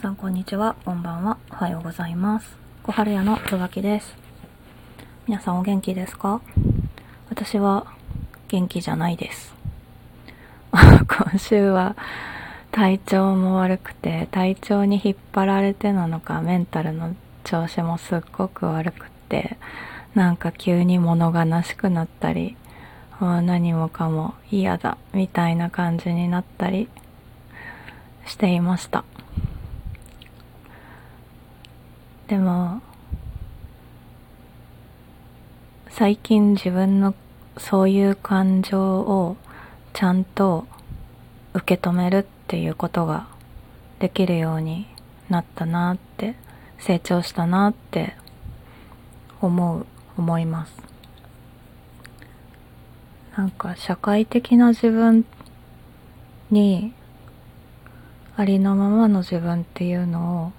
さんこんにちは、こんばんは、おはようございます。小春屋の椿です。皆さんお元気ですか？私は元気じゃないです。今週は体調も悪くて、体調に引っ張られてなのか、メンタルの調子もすっごく悪くって、なんか急に物悲しくなったり、あー何もかも嫌だ、みたいな感じになったりしていました。でも最近自分のそういう感情をちゃんと受け止めるっていうことができるようになったなって成長したなって思う思います。なんか社会的な自分にありのままの自分っていうのを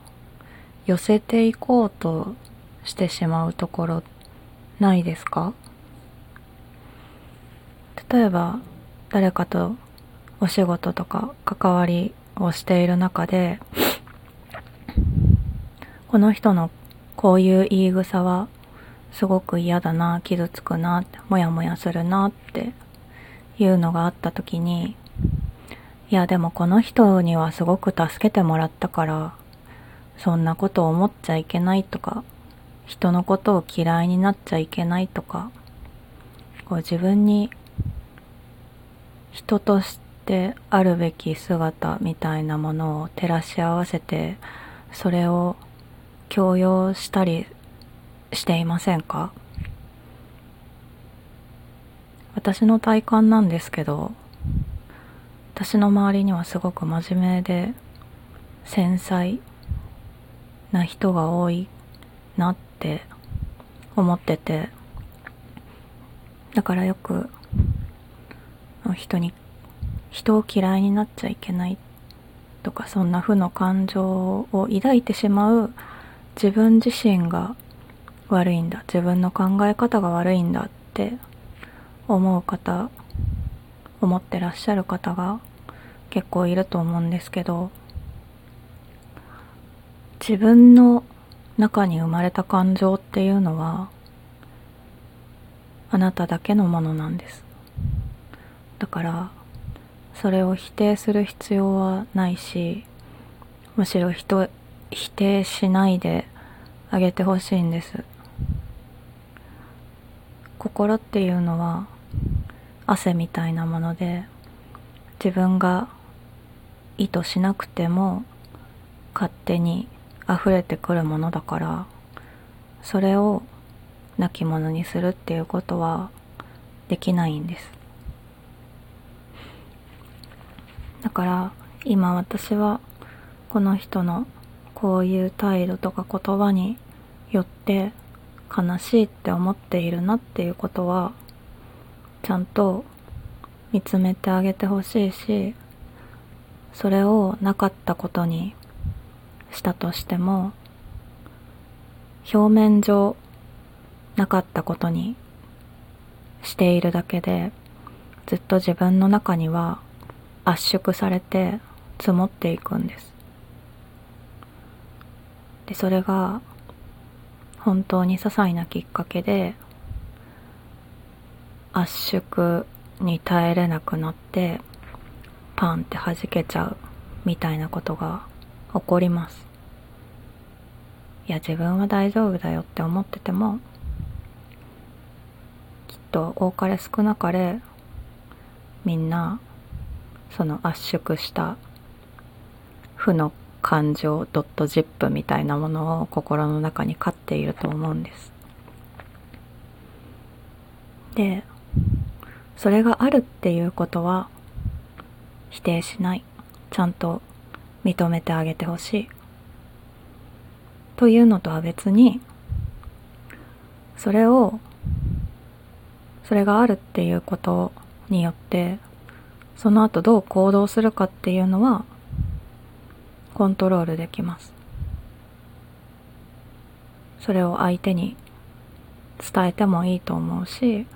寄せていこうとしてしまうところないですか？例えば誰かとお仕事とか関わりをしている中でこの人のこういう言い草はすごく嫌だな傷つくなモヤモヤするなっていうのがあった時にいやでもこの人にはすごく助けてもらったからそんなこと思っちゃいけないとか、人のことを嫌いになっちゃいけないとか、こう自分に人としてあるべき姿みたいなものを照らし合わせて、それを強要したりしていませんか？私の体感なんですけど、私の周りにはすごく真面目で繊細。な人が多いなって思ってて。だからよく人に人を嫌いになっちゃいけないとかそんな負の感情を抱いてしまう自分自身が悪いんだ自分の考え方が悪いんだって思う方思ってらっしゃる方が結構いると思うんですけど自分の中に生まれた感情っていうのはあなただけのものなんです。だからそれを否定する必要はないしむしろ人否定しないであげてほしいんです。心っていうのは汗みたいなもので自分が意図しなくても勝手に溢れてくるものだからそれを亡き者にするっていうことはできないんです。だから今私はこの人のこういう態度とか言葉によって悲しいって思っているなっていうことはちゃんと見つめてあげてほしいしそれをなかったことにしたとしても表面上なかったことにしているだけでずっと自分の中には圧縮されて積もっていくんです。でそれが本当に些細なきっかけで圧縮に耐えれなくなってパンって弾けちゃうみたいなことが起こります。いや自分は大丈夫だよって思っててもきっと多かれ少なかれみんなその圧縮した負の感情ドットジップみたいなものを心の中に飼っていると思うんです。でそれがあるっていうことは否定しない。ちゃんと認めてあげてほしい。というのとは別にそれをそれがあるっていうことによってその後どう行動するかっていうのはコントロールできます。それを相手に伝えてもいいと思うし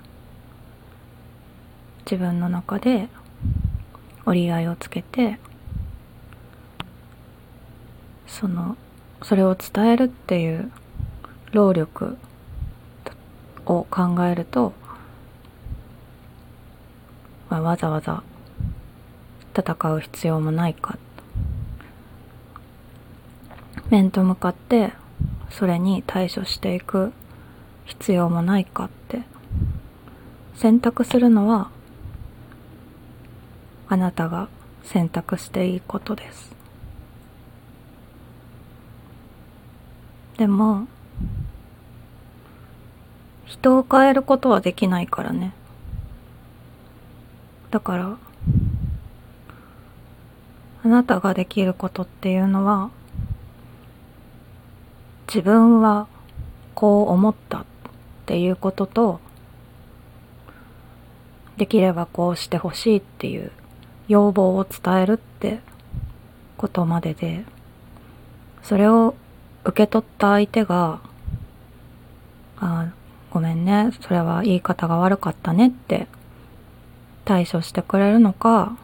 自分の中で折り合いをつけてそのそれを伝えるっていう労力を考えると、まあ、わざわざ戦う必要もないか。面と向かってそれに対処していく必要もないかって。選択するのはあなたが選択していいことです。でも人を変えることはできないからね。だからあなたができることっていうのは自分はこう思ったっていうこととできればこうしてほしいっていう要望を伝えるってことまででそれを受け取った相手が「あごめんねそれは言い方が悪かったね」って対処してくれるのか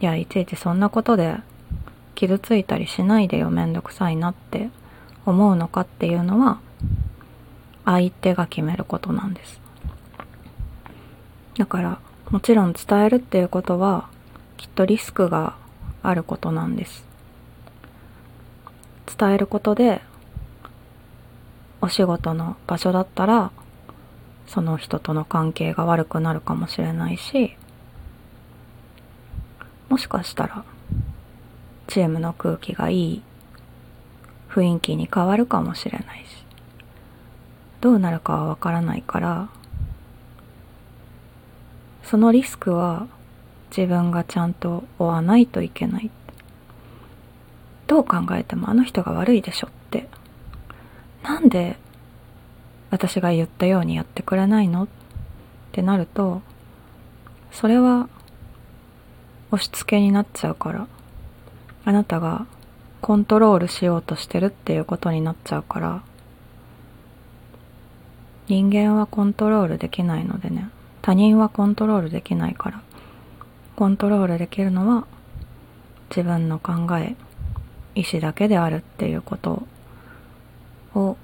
いやいちいちそんなことで傷ついたりしないでよめんどくさいなって思うのかっていうのは相手が決めることなんです。だからもちろん伝えるっていうことはきっとリスクがあることなんです。伝えることでお仕事の場所だったらその人との関係が悪くなるかもしれないしもしかしたらチームの空気がいい雰囲気に変わるかもしれないしどうなるかはわからないからそのリスクは自分がちゃんと負わないといけない。どう考えてもあの人が悪いでしょって。なんで私が言ったようにやってくれないのってなるとそれは押し付けになっちゃうから。あなたがコントロールしようとしてるっていうことになっちゃうから。人間はコントロールできないのでね。他人はコントロールできないから。コントロールできるのは自分の考え。意志だけであるっていうことを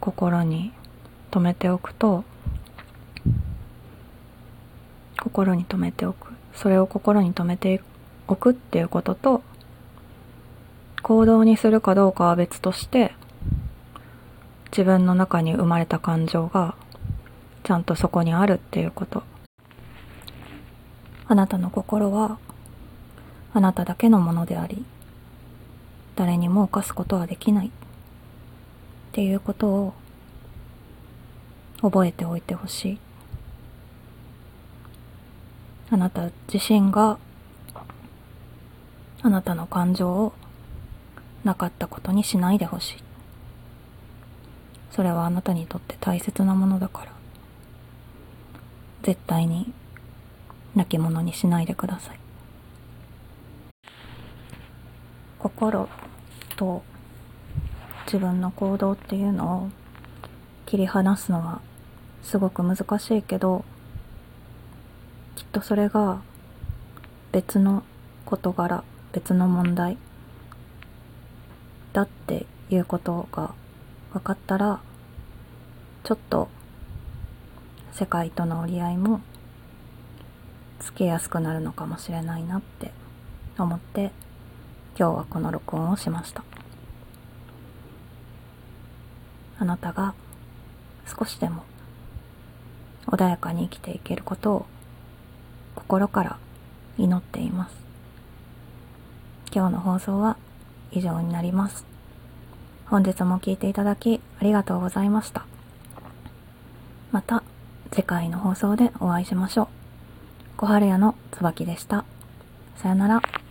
心に留めておくと心に留めておく。それを心に留めておくっていうことと行動にするかどうかは別として自分の中に生まれた感情がちゃんとそこにあるっていうこと。あなたの心はあなただけのものであり誰にも犯すことはできない。っていうことを覚えておいてほしい。あなた自身があなたの感情をなかったことにしないでほしい。それはあなたにとって大切なものだから。絶対に泣き物にしないでください。心。と自分の行動っていうのを切り離すのはすごく難しいけどきっとそれが別の事柄別の問題だっていうことが分かったらちょっと世界との折り合いもつけやすくなるのかもしれないなって思って今日はこの録音をしましたあなたが少しでも穏やかに生きていけることを心から祈っています今日の放送は以上になります。本日も聴いていただきありがとうございました。また次回の放送でお会いしましょう。小春屋の椿でした。さよなら。